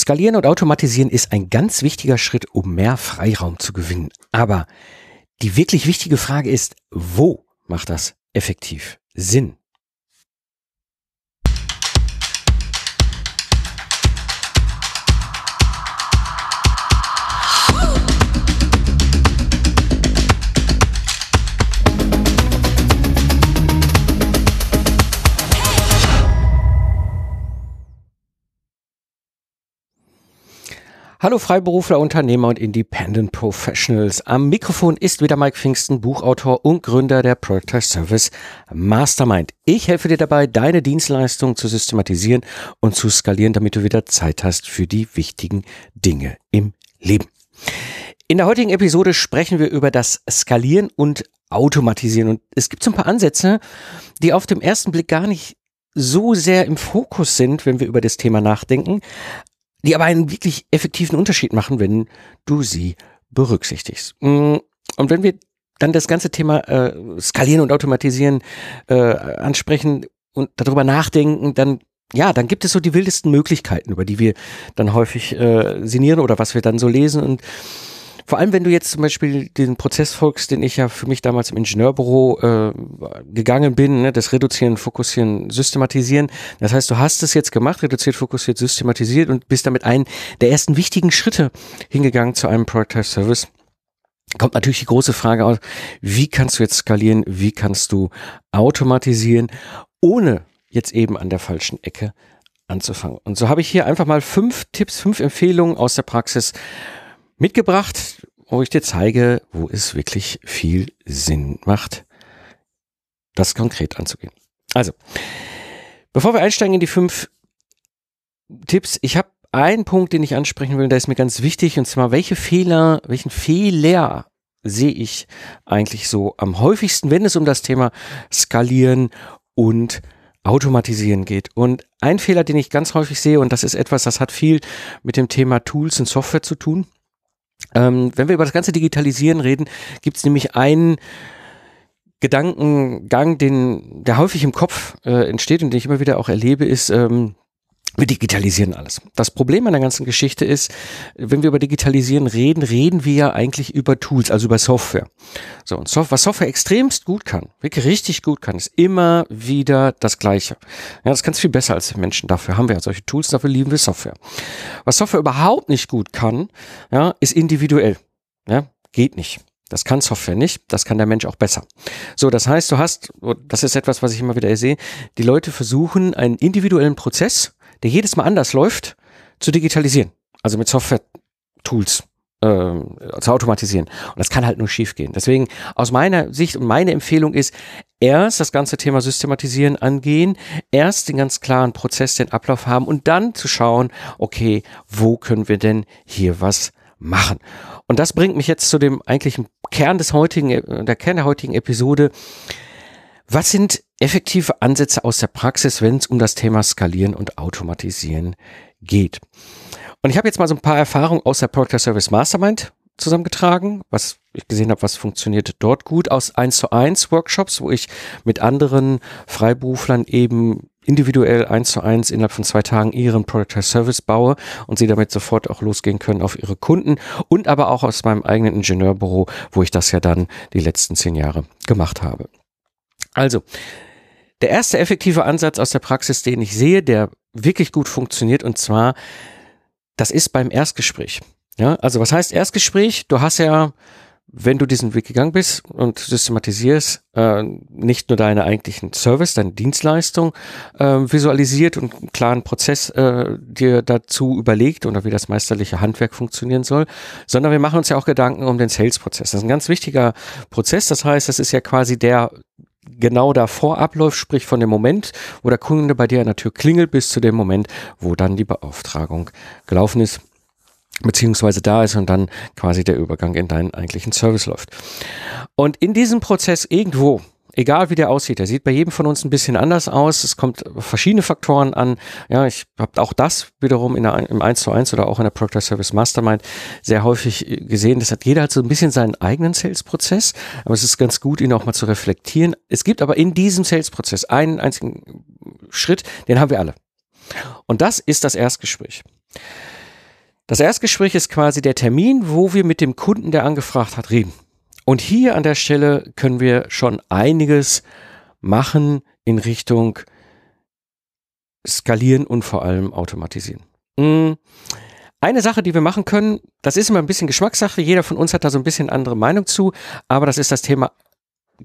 Skalieren und Automatisieren ist ein ganz wichtiger Schritt, um mehr Freiraum zu gewinnen. Aber die wirklich wichtige Frage ist, wo macht das effektiv Sinn? Hallo Freiberufler, Unternehmer und Independent Professionals. Am Mikrofon ist wieder Mike Pfingsten, Buchautor und Gründer der Project Service Mastermind. Ich helfe dir dabei, deine Dienstleistungen zu systematisieren und zu skalieren, damit du wieder Zeit hast für die wichtigen Dinge im Leben. In der heutigen Episode sprechen wir über das Skalieren und Automatisieren. Und es gibt so ein paar Ansätze, die auf dem ersten Blick gar nicht so sehr im Fokus sind, wenn wir über das Thema nachdenken die aber einen wirklich effektiven Unterschied machen, wenn du sie berücksichtigst. Mm, und wenn wir dann das ganze Thema äh, Skalieren und Automatisieren äh, ansprechen und darüber nachdenken, dann ja, dann gibt es so die wildesten Möglichkeiten, über die wir dann häufig äh, sinnieren oder was wir dann so lesen und vor allem, wenn du jetzt zum Beispiel den Prozess folgst, den ich ja für mich damals im Ingenieurbüro äh, gegangen bin, ne, das Reduzieren, Fokussieren, Systematisieren. Das heißt, du hast es jetzt gemacht, reduziert, fokussiert, systematisiert und bist damit einen der ersten wichtigen Schritte hingegangen zu einem Productized Service kommt natürlich die große Frage aus, wie kannst du jetzt skalieren, wie kannst du automatisieren, ohne jetzt eben an der falschen Ecke anzufangen. Und so habe ich hier einfach mal fünf Tipps, fünf Empfehlungen aus der Praxis mitgebracht, wo ich dir zeige, wo es wirklich viel Sinn macht, das konkret anzugehen. Also, bevor wir einsteigen in die fünf Tipps, ich habe einen Punkt, den ich ansprechen will, der ist mir ganz wichtig, und zwar, welche Fehler, welchen Fehler sehe ich eigentlich so am häufigsten, wenn es um das Thema Skalieren und Automatisieren geht. Und ein Fehler, den ich ganz häufig sehe, und das ist etwas, das hat viel mit dem Thema Tools und Software zu tun, ähm, wenn wir über das ganze Digitalisieren reden, gibt es nämlich einen Gedankengang, den, der häufig im Kopf äh, entsteht und den ich immer wieder auch erlebe, ist, ähm, wir digitalisieren alles. Das Problem an der ganzen Geschichte ist, wenn wir über Digitalisieren reden, reden wir ja eigentlich über Tools, also über Software. So, und Software, was Software extremst gut kann, wirklich richtig gut kann, ist immer wieder das Gleiche. Ja, das kann es viel besser als Menschen. Dafür haben wir ja solche Tools, dafür lieben wir Software. Was Software überhaupt nicht gut kann, ja, ist individuell. Ja, geht nicht. Das kann Software nicht, das kann der Mensch auch besser. So, das heißt, du hast, das ist etwas, was ich immer wieder sehe, die Leute versuchen einen individuellen Prozess der jedes Mal anders läuft, zu digitalisieren. Also mit Software-Tools äh, zu automatisieren. Und das kann halt nur schiefgehen. Deswegen aus meiner Sicht und meine Empfehlung ist, erst das ganze Thema Systematisieren angehen, erst den ganz klaren Prozess, den Ablauf haben und dann zu schauen, okay, wo können wir denn hier was machen? Und das bringt mich jetzt zu dem eigentlichen Kern des heutigen, äh, der Kern der heutigen Episode. Was sind effektive Ansätze aus der Praxis, wenn es um das Thema Skalieren und Automatisieren geht? Und ich habe jetzt mal so ein paar Erfahrungen aus der Product Service Mastermind zusammengetragen, was ich gesehen habe, was funktioniert dort gut aus 1 zu 1 Workshops, wo ich mit anderen Freiberuflern eben individuell 1 zu 1 innerhalb von zwei Tagen ihren Product Service baue und sie damit sofort auch losgehen können auf ihre Kunden und aber auch aus meinem eigenen Ingenieurbüro, wo ich das ja dann die letzten zehn Jahre gemacht habe. Also, der erste effektive Ansatz aus der Praxis, den ich sehe, der wirklich gut funktioniert, und zwar, das ist beim Erstgespräch. Ja, also was heißt Erstgespräch? Du hast ja, wenn du diesen Weg gegangen bist und systematisierst, äh, nicht nur deine eigentlichen Service, deine Dienstleistung äh, visualisiert und einen klaren Prozess äh, dir dazu überlegt oder wie das meisterliche Handwerk funktionieren soll, sondern wir machen uns ja auch Gedanken um den Sales-Prozess. Das ist ein ganz wichtiger Prozess. Das heißt, das ist ja quasi der genau davor abläuft, sprich von dem Moment, wo der Kunde bei dir an der Tür klingelt, bis zu dem Moment, wo dann die Beauftragung gelaufen ist beziehungsweise da ist und dann quasi der Übergang in deinen eigentlichen Service läuft. Und in diesem Prozess irgendwo egal wie der aussieht, der sieht bei jedem von uns ein bisschen anders aus. Es kommt verschiedene Faktoren an. Ja, ich habe auch das wiederum in der, im 1 zu 1 oder auch in der Proctor Service Mastermind sehr häufig gesehen. Das hat jeder halt so ein bisschen seinen eigenen Sales-Prozess, aber es ist ganz gut, ihn auch mal zu reflektieren. Es gibt aber in diesem Sales-Prozess einen einzigen Schritt, den haben wir alle. Und das ist das Erstgespräch. Das Erstgespräch ist quasi der Termin, wo wir mit dem Kunden, der angefragt hat, reden. Und hier an der Stelle können wir schon einiges machen in Richtung skalieren und vor allem automatisieren. Hm. Eine Sache, die wir machen können, das ist immer ein bisschen Geschmackssache, jeder von uns hat da so ein bisschen andere Meinung zu, aber das ist das Thema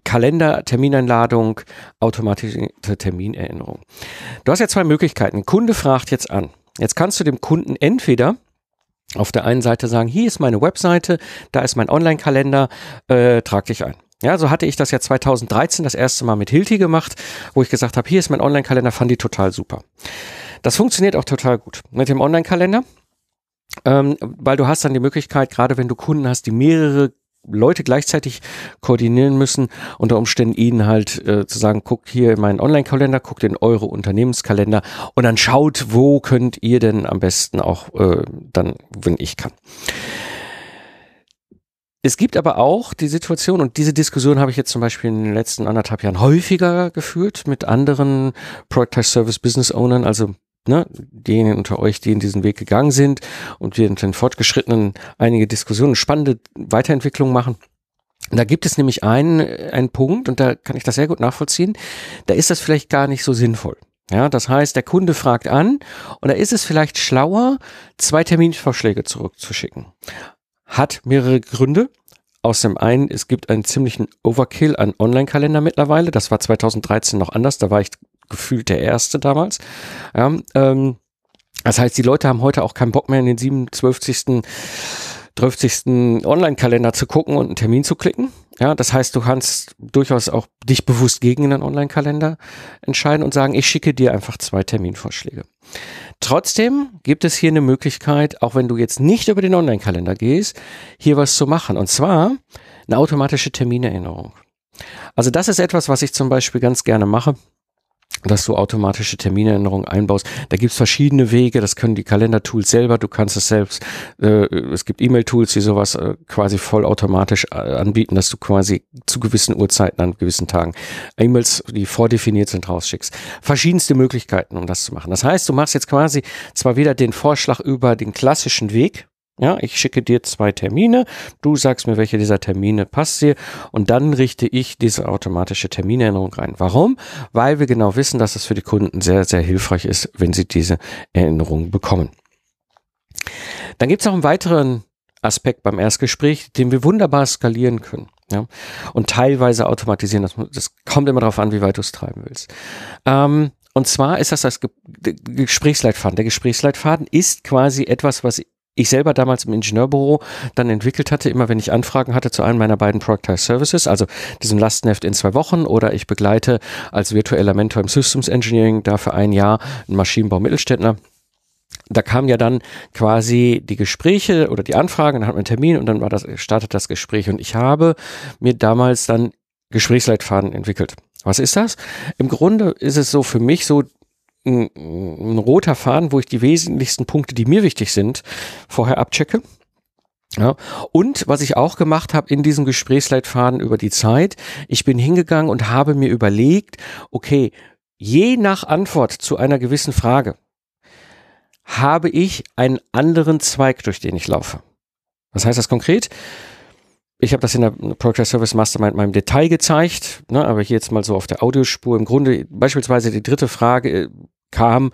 Kalender, Termineinladung, automatisierte Terminerinnerung. Du hast ja zwei Möglichkeiten. Kunde fragt jetzt an. Jetzt kannst du dem Kunden entweder auf der einen Seite sagen, hier ist meine Webseite, da ist mein Online-Kalender, äh, trag dich ein. Ja, so hatte ich das ja 2013 das erste Mal mit Hilti gemacht, wo ich gesagt habe, hier ist mein Online-Kalender, fand die total super. Das funktioniert auch total gut. Mit dem Online-Kalender ähm, weil du hast dann die Möglichkeit, gerade wenn du Kunden hast, die mehrere Leute gleichzeitig koordinieren müssen, unter Umständen ihnen halt äh, zu sagen, guckt hier in meinen Online-Kalender, guckt in eure Unternehmenskalender und dann schaut, wo könnt ihr denn am besten auch äh, dann, wenn ich kann. Es gibt aber auch die Situation, und diese Diskussion habe ich jetzt zum Beispiel in den letzten anderthalb Jahren häufiger geführt mit anderen Product Service Business Ownern, also ne, diejenigen unter euch, die in diesen Weg gegangen sind und wir in den Fortgeschrittenen einige Diskussionen, spannende Weiterentwicklungen machen. Da gibt es nämlich einen, einen Punkt, und da kann ich das sehr gut nachvollziehen, da ist das vielleicht gar nicht so sinnvoll. Ja, das heißt, der Kunde fragt an und da ist es vielleicht schlauer, zwei Terminvorschläge zurückzuschicken. Hat mehrere Gründe. Aus dem einen, es gibt einen ziemlichen Overkill an Online-Kalender mittlerweile. Das war 2013 noch anders. Da war ich gefühlt der Erste damals. Ja, ähm, das heißt, die Leute haben heute auch keinen Bock mehr in den 27. 30. Online-Kalender zu gucken und einen Termin zu klicken. Ja, das heißt, du kannst durchaus auch dich bewusst gegen einen Online-Kalender entscheiden und sagen, ich schicke dir einfach zwei Terminvorschläge. Trotzdem gibt es hier eine Möglichkeit, auch wenn du jetzt nicht über den Online-Kalender gehst, hier was zu machen. Und zwar eine automatische Terminerinnerung. Also das ist etwas, was ich zum Beispiel ganz gerne mache dass du automatische Terminerinnerungen einbaust. Da gibt's verschiedene Wege, das können die Kalendertools selber, du kannst es selbst, äh, es gibt E-Mail-Tools, die sowas äh, quasi vollautomatisch äh, anbieten, dass du quasi zu gewissen Uhrzeiten an gewissen Tagen E-Mails, die vordefiniert sind, rausschickst. Verschiedenste Möglichkeiten, um das zu machen. Das heißt, du machst jetzt quasi zwar wieder den Vorschlag über den klassischen Weg, ja, ich schicke dir zwei Termine, du sagst mir, welche dieser Termine passt dir und dann richte ich diese automatische Terminerinnerung rein. Warum? Weil wir genau wissen, dass es für die Kunden sehr, sehr hilfreich ist, wenn sie diese Erinnerung bekommen. Dann gibt es noch einen weiteren Aspekt beim Erstgespräch, den wir wunderbar skalieren können. Ja, und teilweise automatisieren. Das, das kommt immer darauf an, wie weit du es treiben willst. Ähm, und zwar ist das das Gesprächsleitfaden. Der Gesprächsleitfaden ist quasi etwas, was ich selber damals im Ingenieurbüro dann entwickelt hatte, immer wenn ich Anfragen hatte zu einem meiner beiden Productized Services, also diesem Lastenheft in zwei Wochen oder ich begleite als virtueller Mentor im Systems Engineering dafür ein Jahr einen Maschinenbau Mittelständler. Da kamen ja dann quasi die Gespräche oder die Anfragen, dann hat man einen Termin und dann war das, startet das Gespräch. Und ich habe mir damals dann Gesprächsleitfaden entwickelt. Was ist das? Im Grunde ist es so für mich so ein, ein roter Faden, wo ich die wesentlichsten Punkte, die mir wichtig sind, vorher abchecke. Ja, und was ich auch gemacht habe in diesem Gesprächsleitfaden über die Zeit, ich bin hingegangen und habe mir überlegt, okay, je nach Antwort zu einer gewissen Frage habe ich einen anderen Zweig, durch den ich laufe. Was heißt das konkret? ich habe das in der Project Service Mastermind mal im Detail gezeigt, ne, aber hier jetzt mal so auf der Audiospur. Im Grunde beispielsweise die dritte Frage äh, kam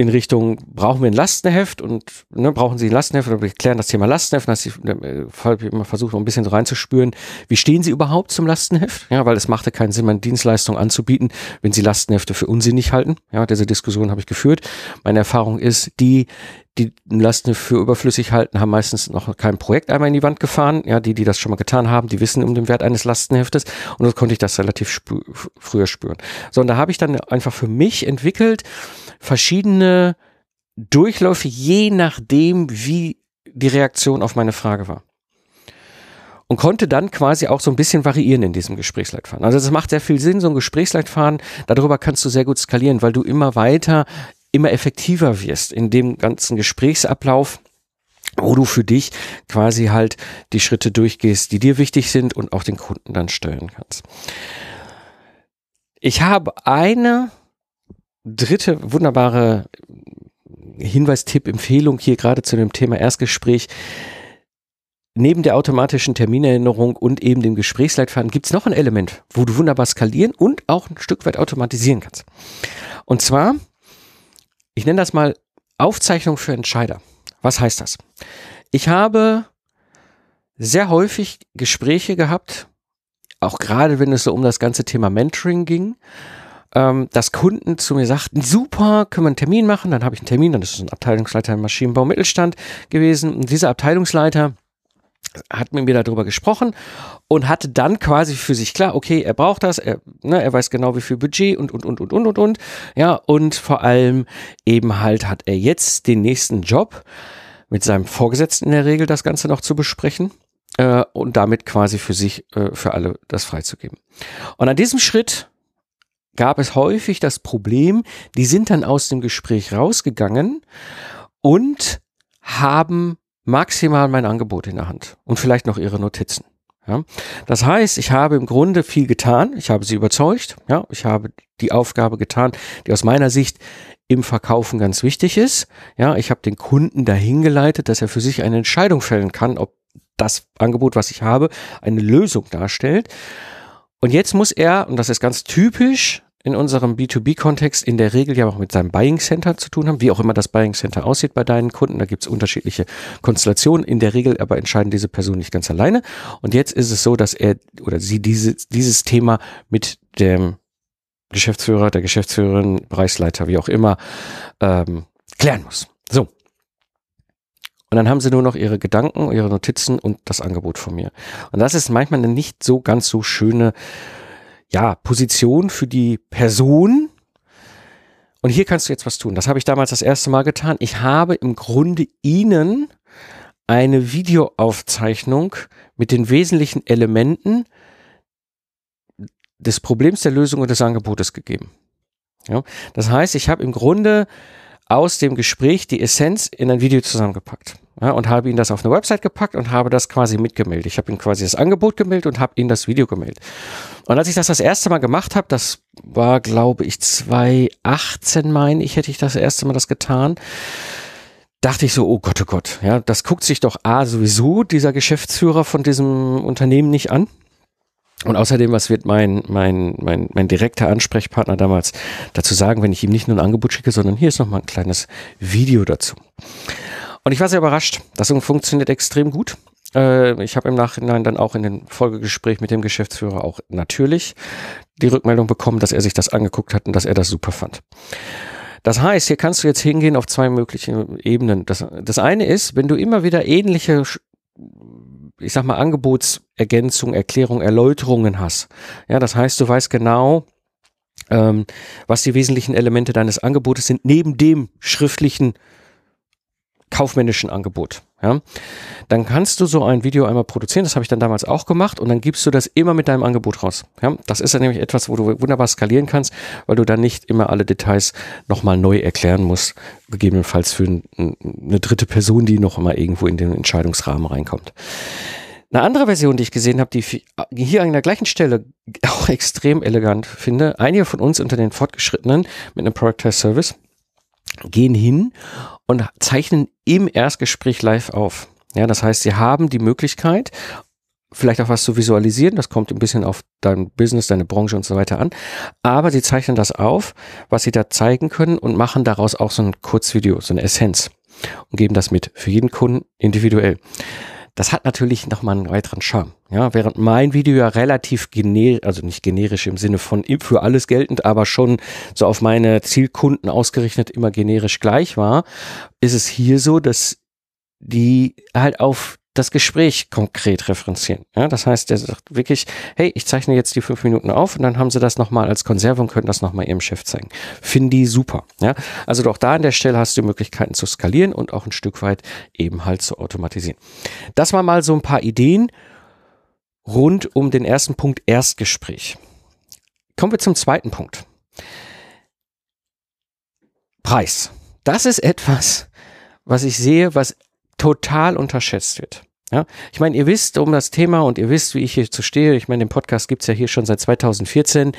in Richtung, brauchen wir ein Lastenheft und ne, brauchen Sie ein Lastenheft oder wir klären das Thema Lastenheft, dass ich äh, immer versucht, ein bisschen so reinzuspüren, wie stehen Sie überhaupt zum Lastenheft? Ja, weil es machte keinen Sinn, meine Dienstleistung anzubieten, wenn Sie Lastenhefte für unsinnig halten. Ja, diese Diskussion habe ich geführt. Meine Erfahrung ist, die, die Lasten für überflüssig halten, haben meistens noch kein Projekt einmal in die Wand gefahren. Ja, die, die das schon mal getan haben, die wissen um den Wert eines Lastenheftes. Und so konnte ich das relativ spü früher spüren. So, und da habe ich dann einfach für mich entwickelt, verschiedene Durchläufe, je nachdem, wie die Reaktion auf meine Frage war. Und konnte dann quasi auch so ein bisschen variieren in diesem Gesprächsleitfaden. Also das macht sehr viel Sinn, so ein Gesprächsleitfaden. Darüber kannst du sehr gut skalieren, weil du immer weiter immer effektiver wirst in dem ganzen Gesprächsablauf wo du für dich quasi halt die Schritte durchgehst, die dir wichtig sind und auch den Kunden dann steuern kannst. Ich habe eine dritte wunderbare Hinweis, Tipp, Empfehlung hier gerade zu dem Thema Erstgespräch. Neben der automatischen Terminerinnerung und eben dem Gesprächsleitfaden gibt es noch ein Element, wo du wunderbar skalieren und auch ein Stück weit automatisieren kannst. Und zwar, ich nenne das mal Aufzeichnung für Entscheider. Was heißt das? Ich habe sehr häufig Gespräche gehabt, auch gerade wenn es so um das ganze Thema Mentoring ging, ähm, dass Kunden zu mir sagten, super, können wir einen Termin machen? Dann habe ich einen Termin, dann ist es ein Abteilungsleiter im Maschinenbau Mittelstand gewesen. Und dieser Abteilungsleiter hat mit mir darüber gesprochen und hatte dann quasi für sich klar, okay, er braucht das, er, ne, er weiß genau wie viel Budget und, und, und, und, und, und, und, ja, und vor allem eben halt hat er jetzt den nächsten Job mit seinem Vorgesetzten in der Regel das Ganze noch zu besprechen äh, und damit quasi für sich, äh, für alle das freizugeben. Und an diesem Schritt gab es häufig das Problem, die sind dann aus dem Gespräch rausgegangen und haben maximal mein Angebot in der Hand und vielleicht noch ihre Notizen. Ja, das heißt, ich habe im Grunde viel getan. Ich habe sie überzeugt. Ja, ich habe die Aufgabe getan, die aus meiner Sicht im Verkaufen ganz wichtig ist. Ja, ich habe den Kunden dahin geleitet, dass er für sich eine Entscheidung fällen kann, ob das Angebot, was ich habe, eine Lösung darstellt. Und jetzt muss er, und das ist ganz typisch in unserem B2B-Kontext in der Regel ja auch mit seinem Buying Center zu tun haben, wie auch immer das Buying Center aussieht bei deinen Kunden. Da gibt es unterschiedliche Konstellationen. In der Regel aber entscheiden diese Personen nicht ganz alleine. Und jetzt ist es so, dass er oder sie diese, dieses Thema mit dem Geschäftsführer, der Geschäftsführerin, Bereichsleiter, wie auch immer, ähm, klären muss. So. Und dann haben sie nur noch ihre Gedanken, ihre Notizen und das Angebot von mir. Und das ist manchmal eine nicht so ganz so schöne ja, Position für die Person. Und hier kannst du jetzt was tun. Das habe ich damals das erste Mal getan. Ich habe im Grunde Ihnen eine Videoaufzeichnung mit den wesentlichen Elementen des Problems der Lösung und des Angebotes gegeben. Ja, das heißt, ich habe im Grunde aus dem Gespräch die Essenz in ein Video zusammengepackt ja, und habe ihn das auf eine Website gepackt und habe das quasi mitgemeldet. Ich habe ihm quasi das Angebot gemeldet und habe ihm das Video gemeldet. Und als ich das das erste Mal gemacht habe, das war, glaube ich, 2018, meine ich, hätte ich das erste Mal das getan, dachte ich so, oh Gott, oh Gott, ja, das guckt sich doch A sowieso dieser Geschäftsführer von diesem Unternehmen nicht an. Und außerdem, was wird mein, mein, mein, mein direkter Ansprechpartner damals dazu sagen, wenn ich ihm nicht nur ein Angebot schicke, sondern hier ist nochmal ein kleines Video dazu. Und ich war sehr überrascht. Das funktioniert extrem gut. Äh, ich habe im Nachhinein dann auch in den Folgegespräch mit dem Geschäftsführer auch natürlich die Rückmeldung bekommen, dass er sich das angeguckt hat und dass er das super fand. Das heißt, hier kannst du jetzt hingehen auf zwei mögliche Ebenen. Das, das eine ist, wenn du immer wieder ähnliche ich sag mal, Angebotsergänzung, Erklärung, Erläuterungen hast. Ja, das heißt, du weißt genau, ähm, was die wesentlichen Elemente deines Angebotes sind, neben dem schriftlichen kaufmännischen Angebot. Ja, dann kannst du so ein Video einmal produzieren. Das habe ich dann damals auch gemacht und dann gibst du das immer mit deinem Angebot raus. Ja, das ist dann nämlich etwas, wo du wunderbar skalieren kannst, weil du dann nicht immer alle Details nochmal neu erklären musst, gegebenenfalls für eine dritte Person, die noch immer irgendwo in den Entscheidungsrahmen reinkommt. Eine andere Version, die ich gesehen habe, die hier an der gleichen Stelle auch extrem elegant finde, einige von uns unter den Fortgeschrittenen mit einem Product Service gehen hin und zeichnen im Erstgespräch live auf. Ja, das heißt, sie haben die Möglichkeit, vielleicht auch was zu visualisieren. Das kommt ein bisschen auf dein Business, deine Branche und so weiter an. Aber sie zeichnen das auf, was sie da zeigen können und machen daraus auch so ein Kurzvideo, so eine Essenz und geben das mit für jeden Kunden individuell. Das hat natürlich nochmal einen weiteren Charme. Ja, während mein Video ja relativ generisch, also nicht generisch im Sinne von für alles geltend, aber schon so auf meine Zielkunden ausgerichtet immer generisch gleich war, ist es hier so, dass die halt auf das Gespräch konkret referenzieren. Ja, das heißt, der sagt wirklich, hey, ich zeichne jetzt die fünf Minuten auf und dann haben sie das nochmal als Konserve und können das nochmal ihrem Chef zeigen. Finden die super. Ja, also doch da an der Stelle hast du Möglichkeiten zu skalieren und auch ein Stück weit eben halt zu automatisieren. Das war mal so ein paar Ideen rund um den ersten Punkt Erstgespräch. Kommen wir zum zweiten Punkt. Preis. Das ist etwas, was ich sehe, was total unterschätzt wird. Ja, ich meine, ihr wisst um das Thema und ihr wisst, wie ich hier zu stehe. Ich meine, den Podcast gibt's ja hier schon seit 2014.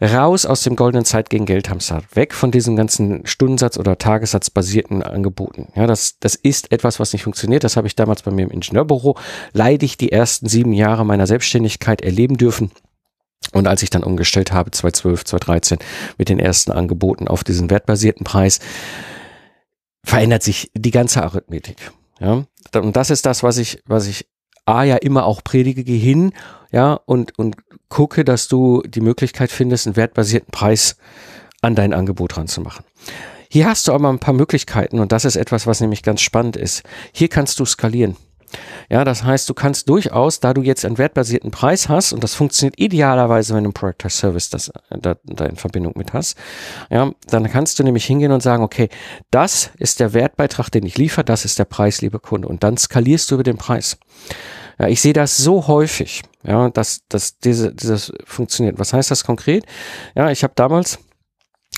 raus aus dem goldenen Zeit gegen Geldhamster, weg von diesem ganzen Stundensatz oder Tagessatzbasierten Angeboten. Ja, das, das ist etwas, was nicht funktioniert. Das habe ich damals bei mir im Ingenieurbüro leidig die ersten sieben Jahre meiner Selbstständigkeit erleben dürfen. Und als ich dann umgestellt habe, 2012, 2013, mit den ersten Angeboten auf diesen wertbasierten Preis, verändert sich die ganze Arithmetik. Ja, und das ist das, was ich, was ich A ja immer auch predige, geh hin, ja, und, und gucke, dass du die Möglichkeit findest, einen wertbasierten Preis an dein Angebot ranzumachen. Hier hast du aber ein paar Möglichkeiten und das ist etwas, was nämlich ganz spannend ist. Hier kannst du skalieren. Ja, das heißt, du kannst durchaus, da du jetzt einen wertbasierten Preis hast, und das funktioniert idealerweise, wenn du ein Product Service das, da, da in Verbindung mit hast, ja, dann kannst du nämlich hingehen und sagen, okay, das ist der Wertbeitrag, den ich liefere, das ist der Preis, lieber Kunde. Und dann skalierst du über den Preis. Ja, ich sehe das so häufig, ja, dass, dass diese, dieses funktioniert. Was heißt das konkret? Ja, ich habe damals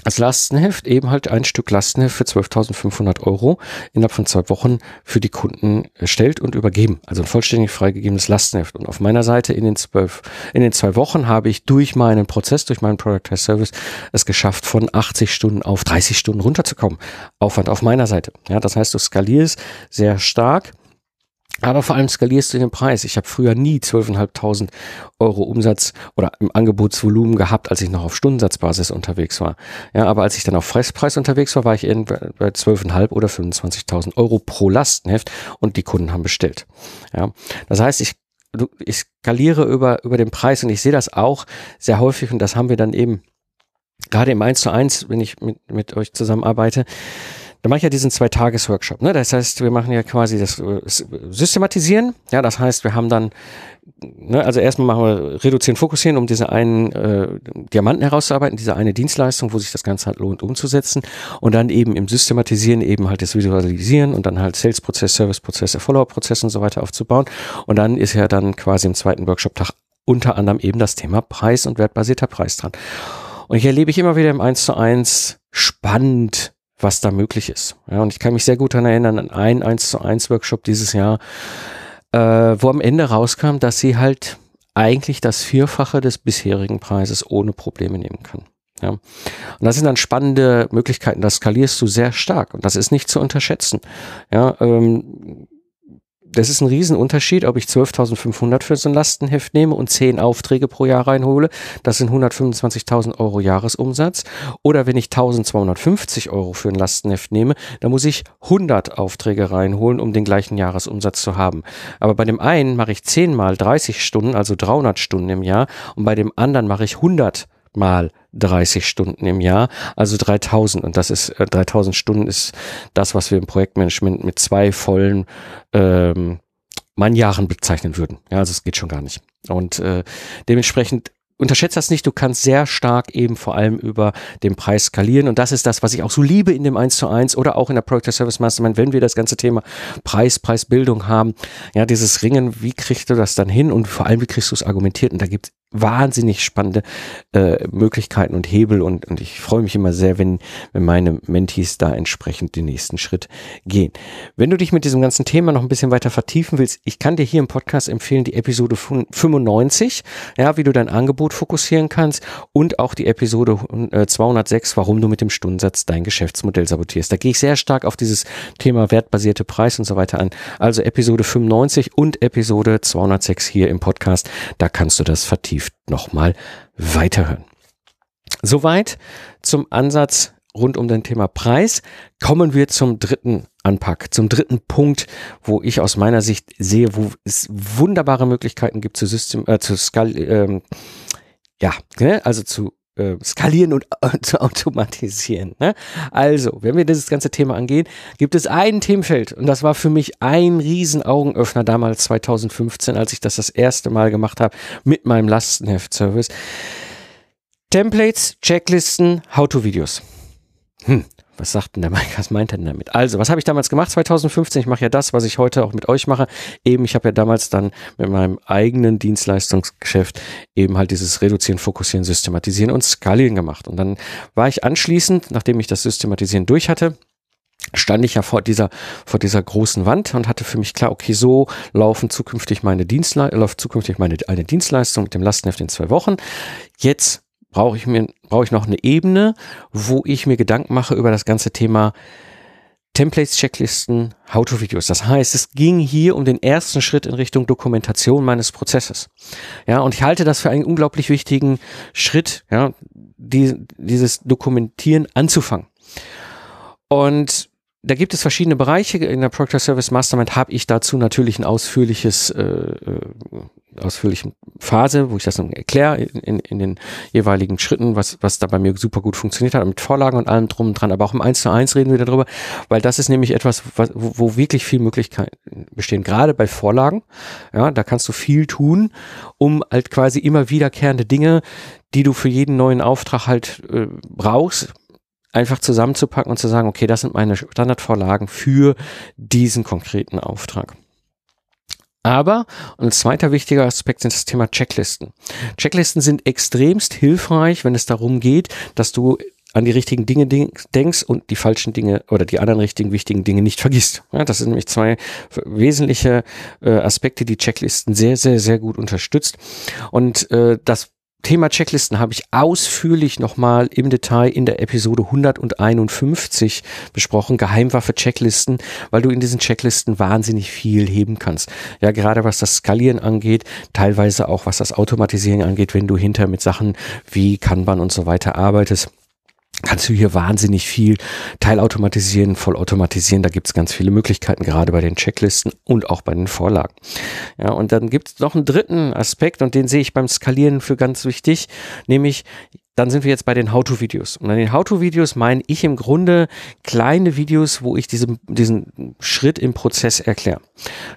als Lastenheft eben halt ein Stück Lastenheft für 12.500 Euro innerhalb von zwei Wochen für die Kunden erstellt und übergeben. Also ein vollständig freigegebenes Lastenheft. Und auf meiner Seite in den zwölf, in den zwei Wochen habe ich durch meinen Prozess, durch meinen Product Test Service es geschafft, von 80 Stunden auf 30 Stunden runterzukommen. Aufwand auf meiner Seite. Ja, das heißt, du skalierst sehr stark aber vor allem skalierst du den Preis. Ich habe früher nie 12.500 Euro Umsatz oder im Angebotsvolumen gehabt, als ich noch auf Stundensatzbasis unterwegs war. Ja, aber als ich dann auf Fresspreis unterwegs war, war ich bei 12.500 oder 25.000 Euro pro Lastenheft und die Kunden haben bestellt. Ja, das heißt, ich, ich skaliere über, über den Preis und ich sehe das auch sehr häufig und das haben wir dann eben gerade im 1 zu 1, wenn ich mit, mit euch zusammenarbeite, da mache ich ja diesen Zwei-Tages-Workshop. Ne? Das heißt, wir machen ja quasi das äh, Systematisieren. Ja, das heißt, wir haben dann, ne, also erstmal machen wir reduzieren, fokussieren, um diese einen äh, Diamanten herauszuarbeiten, diese eine Dienstleistung, wo sich das Ganze halt lohnt umzusetzen. Und dann eben im Systematisieren eben halt das Visualisieren und dann halt Sales-Prozess, Service-Prozesse, Follow-Prozess und so weiter aufzubauen. Und dann ist ja dann quasi im zweiten Workshop-Tag unter anderem eben das Thema Preis und wertbasierter Preis dran. Und hier erlebe ich immer wieder im 1 zu 1 spannend, was da möglich ist. Ja, und ich kann mich sehr gut daran erinnern an einen 1 zu 1 Workshop dieses Jahr, äh, wo am Ende rauskam, dass sie halt eigentlich das Vierfache des bisherigen Preises ohne Probleme nehmen kann. Ja. Und das sind dann spannende Möglichkeiten, das skalierst du sehr stark und das ist nicht zu unterschätzen. Ja, ähm, das ist ein Riesenunterschied, ob ich 12.500 für so ein Lastenheft nehme und 10 Aufträge pro Jahr reinhole. Das sind 125.000 Euro Jahresumsatz. Oder wenn ich 1.250 Euro für ein Lastenheft nehme, dann muss ich 100 Aufträge reinholen, um den gleichen Jahresumsatz zu haben. Aber bei dem einen mache ich 10 mal 30 Stunden, also 300 Stunden im Jahr. Und bei dem anderen mache ich 100 mal 30 Stunden im Jahr, also 3000 und das ist äh, 3000 Stunden ist das, was wir im Projektmanagement mit zwei vollen ähm, Mannjahren bezeichnen würden. Ja, also es geht schon gar nicht. Und äh, dementsprechend unterschätzt das nicht, du kannst sehr stark eben vor allem über den Preis skalieren. Und das ist das, was ich auch so liebe in dem 1 zu 1 oder auch in der Project Service Mastermind, wenn wir das ganze Thema Preis, Preisbildung haben, ja, dieses Ringen, wie kriegst du das dann hin? Und vor allem, wie kriegst du es argumentiert? Und da gibt wahnsinnig spannende äh, Möglichkeiten und Hebel und, und ich freue mich immer sehr, wenn, wenn meine Mentees da entsprechend den nächsten Schritt gehen. Wenn du dich mit diesem ganzen Thema noch ein bisschen weiter vertiefen willst, ich kann dir hier im Podcast empfehlen, die Episode 95, ja, wie du dein Angebot fokussieren kannst und auch die Episode äh, 206, warum du mit dem Stundensatz dein Geschäftsmodell sabotierst. Da gehe ich sehr stark auf dieses Thema wertbasierte Preis und so weiter an. Also Episode 95 und Episode 206 hier im Podcast, da kannst du das vertiefen vertieft nochmal weiterhören. Soweit zum Ansatz rund um den Thema Preis. Kommen wir zum dritten Anpack, zum dritten Punkt, wo ich aus meiner Sicht sehe, wo es wunderbare Möglichkeiten gibt zu System, äh, zu Skal, ähm, ja, ne, also zu äh, skalieren und äh, zu automatisieren. Ne? Also, wenn wir dieses ganze Thema angehen, gibt es ein Themenfeld und das war für mich ein riesen Augenöffner damals 2015, als ich das das erste Mal gemacht habe mit meinem Lastenheft-Service. Templates, Checklisten, How-to-Videos. Hm, was sagt denn der Mike, was meint er denn damit? Also, was habe ich damals gemacht 2015? Ich mache ja das, was ich heute auch mit euch mache. Eben, ich habe ja damals dann mit meinem eigenen Dienstleistungsgeschäft eben halt dieses Reduzieren, Fokussieren, Systematisieren und Skalieren gemacht. Und dann war ich anschließend, nachdem ich das Systematisieren durch hatte, stand ich ja vor dieser, vor dieser großen Wand und hatte für mich klar, okay, so laufen zukünftig meine Dienstleistung, läuft zukünftig meine eine Dienstleistung mit dem Lastenheft in zwei Wochen. Jetzt brauche ich mir, brauche ich noch eine Ebene, wo ich mir Gedanken mache über das ganze Thema Templates, Checklisten, How-to-Videos. Das heißt, es ging hier um den ersten Schritt in Richtung Dokumentation meines Prozesses. Ja, und ich halte das für einen unglaublich wichtigen Schritt, ja, die, dieses Dokumentieren anzufangen. Und da gibt es verschiedene Bereiche. In der Proctor Service Mastermind habe ich dazu natürlich ein ausführliches, äh, äh ausführliche Phase, wo ich das dann erkläre in, in, in den jeweiligen Schritten, was, was da bei mir super gut funktioniert hat, mit Vorlagen und allem drum und dran. Aber auch im 1 zu 1 reden wir darüber, weil das ist nämlich etwas, was, wo, wo wirklich viel Möglichkeiten bestehen. Gerade bei Vorlagen, ja, da kannst du viel tun, um halt quasi immer wiederkehrende Dinge, die du für jeden neuen Auftrag halt äh, brauchst, einfach zusammenzupacken und zu sagen, okay, das sind meine Standardvorlagen für diesen konkreten Auftrag. Aber, ein zweiter wichtiger Aspekt sind das Thema Checklisten. Checklisten sind extremst hilfreich, wenn es darum geht, dass du an die richtigen Dinge denkst und die falschen Dinge oder die anderen richtigen wichtigen Dinge nicht vergisst. Ja, das sind nämlich zwei wesentliche äh, Aspekte, die Checklisten sehr, sehr, sehr gut unterstützt. Und äh, das Thema Checklisten habe ich ausführlich nochmal im Detail in der Episode 151 besprochen. Geheimwaffe Checklisten, weil du in diesen Checklisten wahnsinnig viel heben kannst. Ja, gerade was das Skalieren angeht, teilweise auch was das Automatisieren angeht, wenn du hinter mit Sachen wie Kanban und so weiter arbeitest kannst du hier wahnsinnig viel teilautomatisieren, vollautomatisieren. Da gibt es ganz viele Möglichkeiten, gerade bei den Checklisten und auch bei den Vorlagen. Ja, und dann gibt es noch einen dritten Aspekt und den sehe ich beim Skalieren für ganz wichtig, nämlich dann sind wir jetzt bei den How-to-Videos. Und an den How-to-Videos meine ich im Grunde kleine Videos, wo ich diese, diesen Schritt im Prozess erkläre.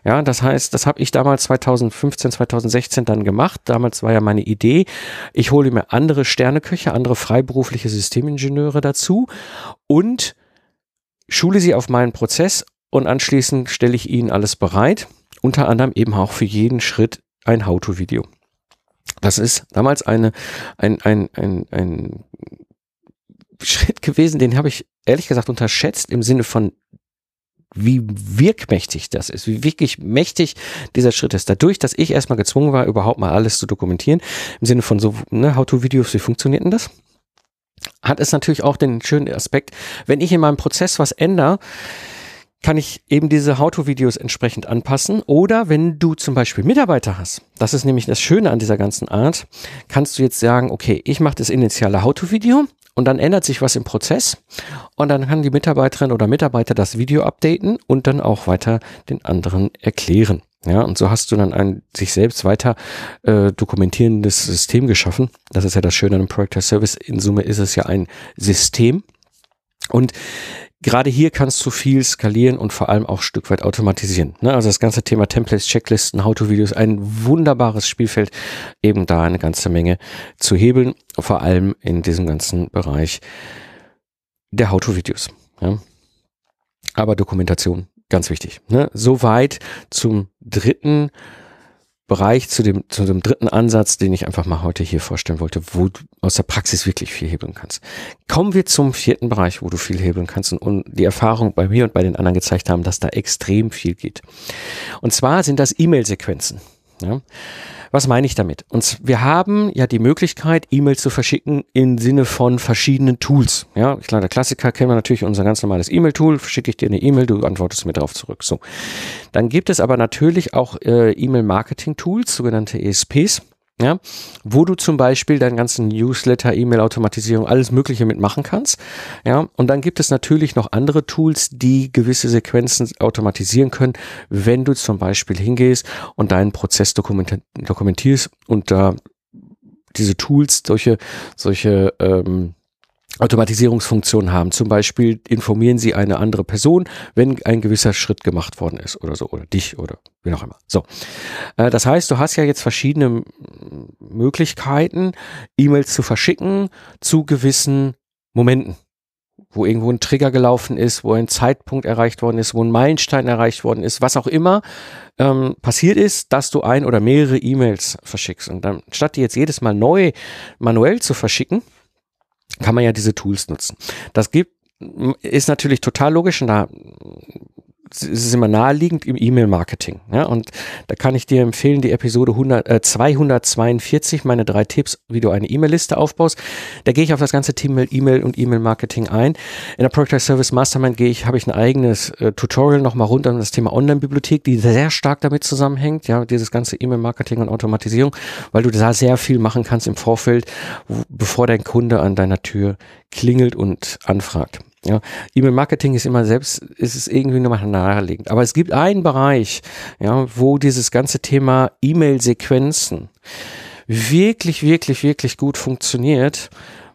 Ja, das heißt, das habe ich damals 2015, 2016 dann gemacht. Damals war ja meine Idee, ich hole mir andere Sterneköche, andere freiberufliche Systemingenieure dazu und schule sie auf meinen Prozess und anschließend stelle ich ihnen alles bereit. Unter anderem eben auch für jeden Schritt ein How-to-Video. Das ist damals eine, ein, ein, ein, ein Schritt gewesen, den habe ich ehrlich gesagt unterschätzt im Sinne von wie wirkmächtig das ist, wie wirklich mächtig dieser Schritt ist. Dadurch, dass ich erstmal gezwungen war, überhaupt mal alles zu dokumentieren, im Sinne von so, ne, How-to-Videos, wie funktioniert denn das? Hat es natürlich auch den schönen Aspekt, wenn ich in meinem Prozess was ändere, kann ich eben diese How-to-Videos entsprechend anpassen. Oder wenn du zum Beispiel Mitarbeiter hast, das ist nämlich das Schöne an dieser ganzen Art, kannst du jetzt sagen, okay, ich mache das initiale How-to-Video und dann ändert sich was im Prozess und dann kann die Mitarbeiterin oder Mitarbeiter das Video updaten und dann auch weiter den anderen erklären. Ja, und so hast du dann ein sich selbst weiter äh, dokumentierendes System geschaffen. Das ist ja das Schöne an einem Project Service. In Summe ist es ja ein System. Und gerade hier kannst du viel skalieren und vor allem auch ein Stück weit automatisieren. Ne? Also das ganze Thema Templates, Checklisten, How-to-Videos, ein wunderbares Spielfeld, eben da eine ganze Menge zu hebeln, vor allem in diesem ganzen Bereich der How-to-Videos. Ja? Aber Dokumentation, ganz wichtig. Ne? Soweit zum dritten Bereich, zu dem, zu dem dritten Ansatz, den ich einfach mal heute hier vorstellen wollte, wo du aus der Praxis wirklich viel hebeln kannst. Kommen wir zum vierten Bereich, wo du viel hebeln kannst und, und die Erfahrung bei mir und bei den anderen gezeigt haben, dass da extrem viel geht. Und zwar sind das E-Mail-Sequenzen. Ja? Was meine ich damit? Und wir haben ja die Möglichkeit, E-Mails zu verschicken im Sinne von verschiedenen Tools. Ja, klar, der Klassiker kennen wir natürlich unser ganz normales E-Mail-Tool. Schicke ich dir eine E-Mail, du antwortest mir darauf zurück. So. Dann gibt es aber natürlich auch äh, E-Mail-Marketing-Tools, sogenannte ESPs ja, wo du zum Beispiel deinen ganzen Newsletter, E-Mail-Automatisierung, alles Mögliche mitmachen kannst. Ja, und dann gibt es natürlich noch andere Tools, die gewisse Sequenzen automatisieren können, wenn du zum Beispiel hingehst und deinen Prozess dokumentierst und da diese Tools, solche, solche ähm, Automatisierungsfunktionen haben. Zum Beispiel informieren Sie eine andere Person, wenn ein gewisser Schritt gemacht worden ist oder so, oder dich oder wie auch immer. So. Äh, das heißt, du hast ja jetzt verschiedene Möglichkeiten, E-Mails zu verschicken zu gewissen Momenten, wo irgendwo ein Trigger gelaufen ist, wo ein Zeitpunkt erreicht worden ist, wo ein Meilenstein erreicht worden ist, was auch immer ähm, passiert ist, dass du ein oder mehrere E-Mails verschickst. Und dann, statt die jetzt jedes Mal neu manuell zu verschicken, kann man ja diese Tools nutzen. Das gibt, ist natürlich total logisch und da es ist immer naheliegend im E-Mail-Marketing. Ja, und da kann ich dir empfehlen, die Episode 100, äh, 242, meine drei Tipps, wie du eine E-Mail-Liste aufbaust. Da gehe ich auf das ganze Thema E-Mail und E-Mail-Marketing ein. In der Product Service Mastermind gehe ich, habe ich ein eigenes äh, Tutorial nochmal rund um das Thema Online-Bibliothek, die sehr stark damit zusammenhängt. Ja, dieses ganze E-Mail-Marketing und Automatisierung, weil du da sehr viel machen kannst im Vorfeld, wo, bevor dein Kunde an deiner Tür klingelt und anfragt. Ja, E-Mail-Marketing ist immer selbst, ist es irgendwie nur mal naheliegend. Aber es gibt einen Bereich, ja, wo dieses ganze Thema E-Mail-Sequenzen wirklich, wirklich, wirklich gut funktioniert.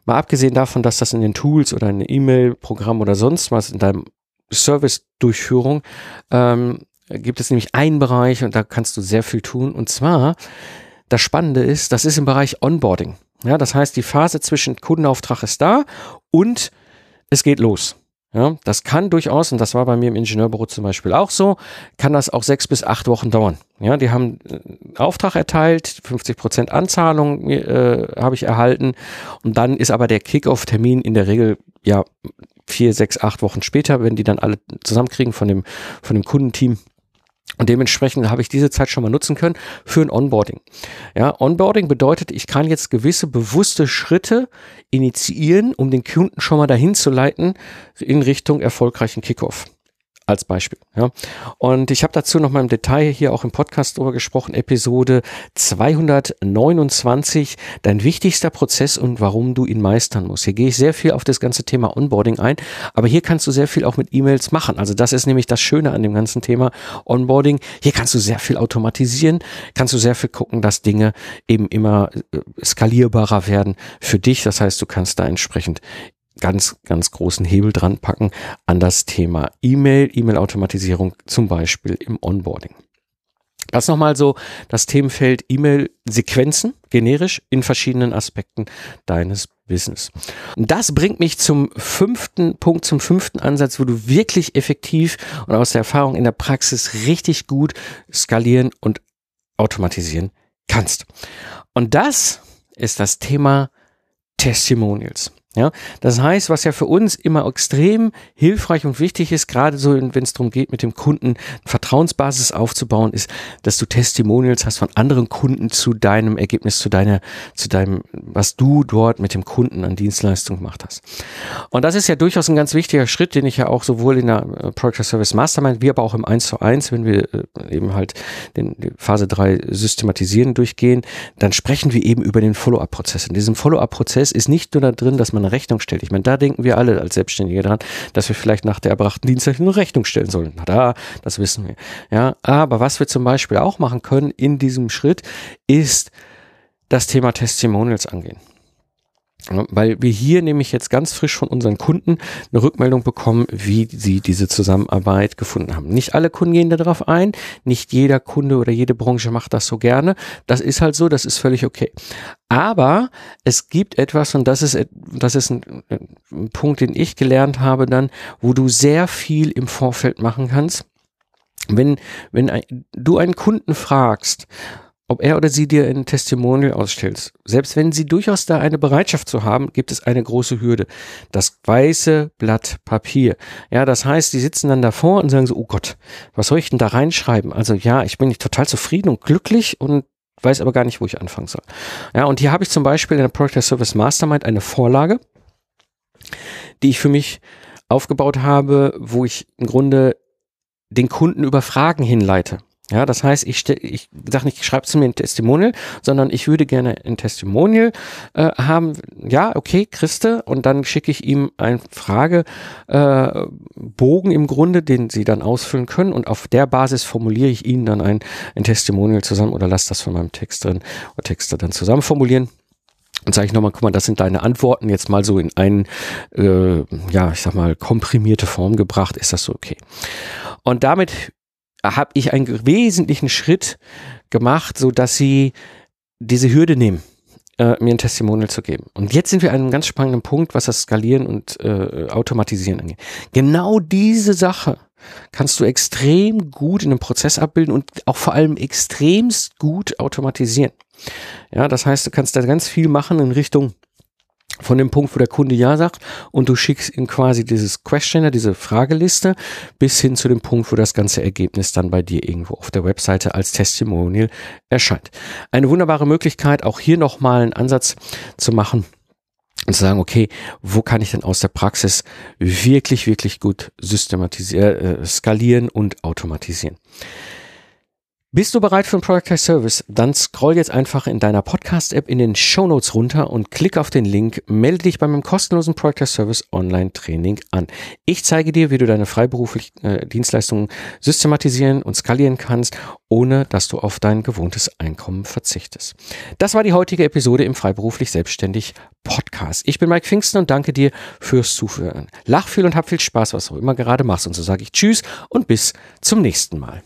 Mal abgesehen davon, dass das in den Tools oder in E-Mail-Programm oder sonst was in deinem Service-Durchführung ähm, gibt es nämlich einen Bereich und da kannst du sehr viel tun. Und zwar, das Spannende ist, das ist im Bereich Onboarding. Ja, das heißt, die Phase zwischen Kundenauftrag ist da und es geht los. Ja, das kann durchaus, und das war bei mir im Ingenieurbüro zum Beispiel auch so, kann das auch sechs bis acht Wochen dauern. Ja, die haben äh, Auftrag erteilt, 50 Prozent Anzahlung äh, habe ich erhalten und dann ist aber der Kickoff-Termin in der Regel ja vier, sechs, acht Wochen später, wenn die dann alle zusammenkriegen von dem, von dem Kundenteam. Und dementsprechend habe ich diese Zeit schon mal nutzen können für ein Onboarding. Ja, Onboarding bedeutet, ich kann jetzt gewisse bewusste Schritte initiieren, um den Kunden schon mal dahin zu leiten in Richtung erfolgreichen Kickoff als Beispiel. Ja. Und ich habe dazu noch mal im Detail hier auch im Podcast drüber gesprochen, Episode 229, dein wichtigster Prozess und warum du ihn meistern musst. Hier gehe ich sehr viel auf das ganze Thema Onboarding ein, aber hier kannst du sehr viel auch mit E-Mails machen. Also das ist nämlich das Schöne an dem ganzen Thema Onboarding. Hier kannst du sehr viel automatisieren, kannst du sehr viel gucken, dass Dinge eben immer äh, skalierbarer werden für dich. Das heißt, du kannst da entsprechend ganz, ganz großen Hebel dran packen an das Thema E-Mail, E-Mail-Automatisierung, zum Beispiel im Onboarding. Das nochmal so das Themenfeld E-Mail-Sequenzen, generisch in verschiedenen Aspekten deines Business. Und das bringt mich zum fünften Punkt, zum fünften Ansatz, wo du wirklich effektiv und aus der Erfahrung in der Praxis richtig gut skalieren und automatisieren kannst. Und das ist das Thema Testimonials. Ja, das heißt, was ja für uns immer extrem hilfreich und wichtig ist, gerade so, wenn es darum geht, mit dem Kunden Vertrauensbasis aufzubauen, ist, dass du Testimonials hast von anderen Kunden zu deinem Ergebnis, zu deiner, zu deinem, was du dort mit dem Kunden an Dienstleistung gemacht hast. Und das ist ja durchaus ein ganz wichtiger Schritt, den ich ja auch sowohl in der äh, Project Service Mastermind, wie aber auch im 1 zu 1, wenn wir äh, eben halt den Phase 3 systematisieren durchgehen, dann sprechen wir eben über den Follow-up-Prozess. In diesem Follow-up-Prozess ist nicht nur da drin, dass man eine Rechnung stellt. Ich meine, da denken wir alle als Selbstständige dran, dass wir vielleicht nach der erbrachten Dienstleistung eine Rechnung stellen sollen. Na da, das wissen wir. Ja, aber was wir zum Beispiel auch machen können in diesem Schritt, ist das Thema Testimonials angehen. Weil wir hier nämlich jetzt ganz frisch von unseren Kunden eine Rückmeldung bekommen, wie sie diese Zusammenarbeit gefunden haben. Nicht alle Kunden gehen darauf ein, nicht jeder Kunde oder jede Branche macht das so gerne. Das ist halt so, das ist völlig okay. Aber es gibt etwas, und das ist, das ist ein, ein Punkt, den ich gelernt habe dann, wo du sehr viel im Vorfeld machen kannst. Wenn, wenn ein, du einen Kunden fragst, ob er oder sie dir ein Testimonial ausstellt. Selbst wenn sie durchaus da eine Bereitschaft zu haben, gibt es eine große Hürde. Das weiße Blatt Papier. Ja, das heißt, die sitzen dann davor und sagen so, oh Gott, was soll ich denn da reinschreiben? Also ja, ich bin total zufrieden und glücklich und weiß aber gar nicht, wo ich anfangen soll. Ja, und hier habe ich zum Beispiel in der Project Service Mastermind eine Vorlage, die ich für mich aufgebaut habe, wo ich im Grunde den Kunden über Fragen hinleite. Ja, das heißt, ich, ich sage nicht, schreib zu mir ein Testimonial, sondern ich würde gerne ein Testimonial äh, haben. Ja, okay, Christe, und dann schicke ich ihm einen Fragebogen äh, im Grunde, den Sie dann ausfüllen können, und auf der Basis formuliere ich Ihnen dann ein, ein Testimonial zusammen oder lasse das von meinem Text drin oder Texter dann zusammen formulieren. Und sage ich nochmal, guck mal, das sind deine Antworten jetzt mal so in einen, äh, ja, ich sag mal, komprimierte Form gebracht, ist das so okay. Und damit habe ich einen wesentlichen Schritt gemacht, so dass sie diese Hürde nehmen, äh, mir ein Testimonial zu geben. Und jetzt sind wir an einem ganz spannenden Punkt, was das Skalieren und äh, Automatisieren angeht. Genau diese Sache kannst du extrem gut in einem Prozess abbilden und auch vor allem extremst gut automatisieren. Ja, das heißt, du kannst da ganz viel machen in Richtung von dem Punkt, wo der Kunde Ja sagt und du schickst ihm quasi dieses Questionnaire, diese Frageliste, bis hin zu dem Punkt, wo das ganze Ergebnis dann bei dir irgendwo auf der Webseite als Testimonial erscheint. Eine wunderbare Möglichkeit, auch hier nochmal einen Ansatz zu machen und zu sagen, okay, wo kann ich denn aus der Praxis wirklich, wirklich gut systematisieren, äh, skalieren und automatisieren. Bist du bereit für ein Product as Service? Dann scroll jetzt einfach in deiner Podcast-App in den Show Notes runter und klick auf den Link, melde dich bei meinem kostenlosen Product as Service Online-Training an. Ich zeige dir, wie du deine freiberuflichen äh, Dienstleistungen systematisieren und skalieren kannst, ohne dass du auf dein gewohntes Einkommen verzichtest. Das war die heutige Episode im Freiberuflich Selbstständig Podcast. Ich bin Mike Pfingsten und danke dir fürs Zuhören. Lach viel und hab viel Spaß, was du immer gerade machst. Und so sage ich Tschüss und bis zum nächsten Mal.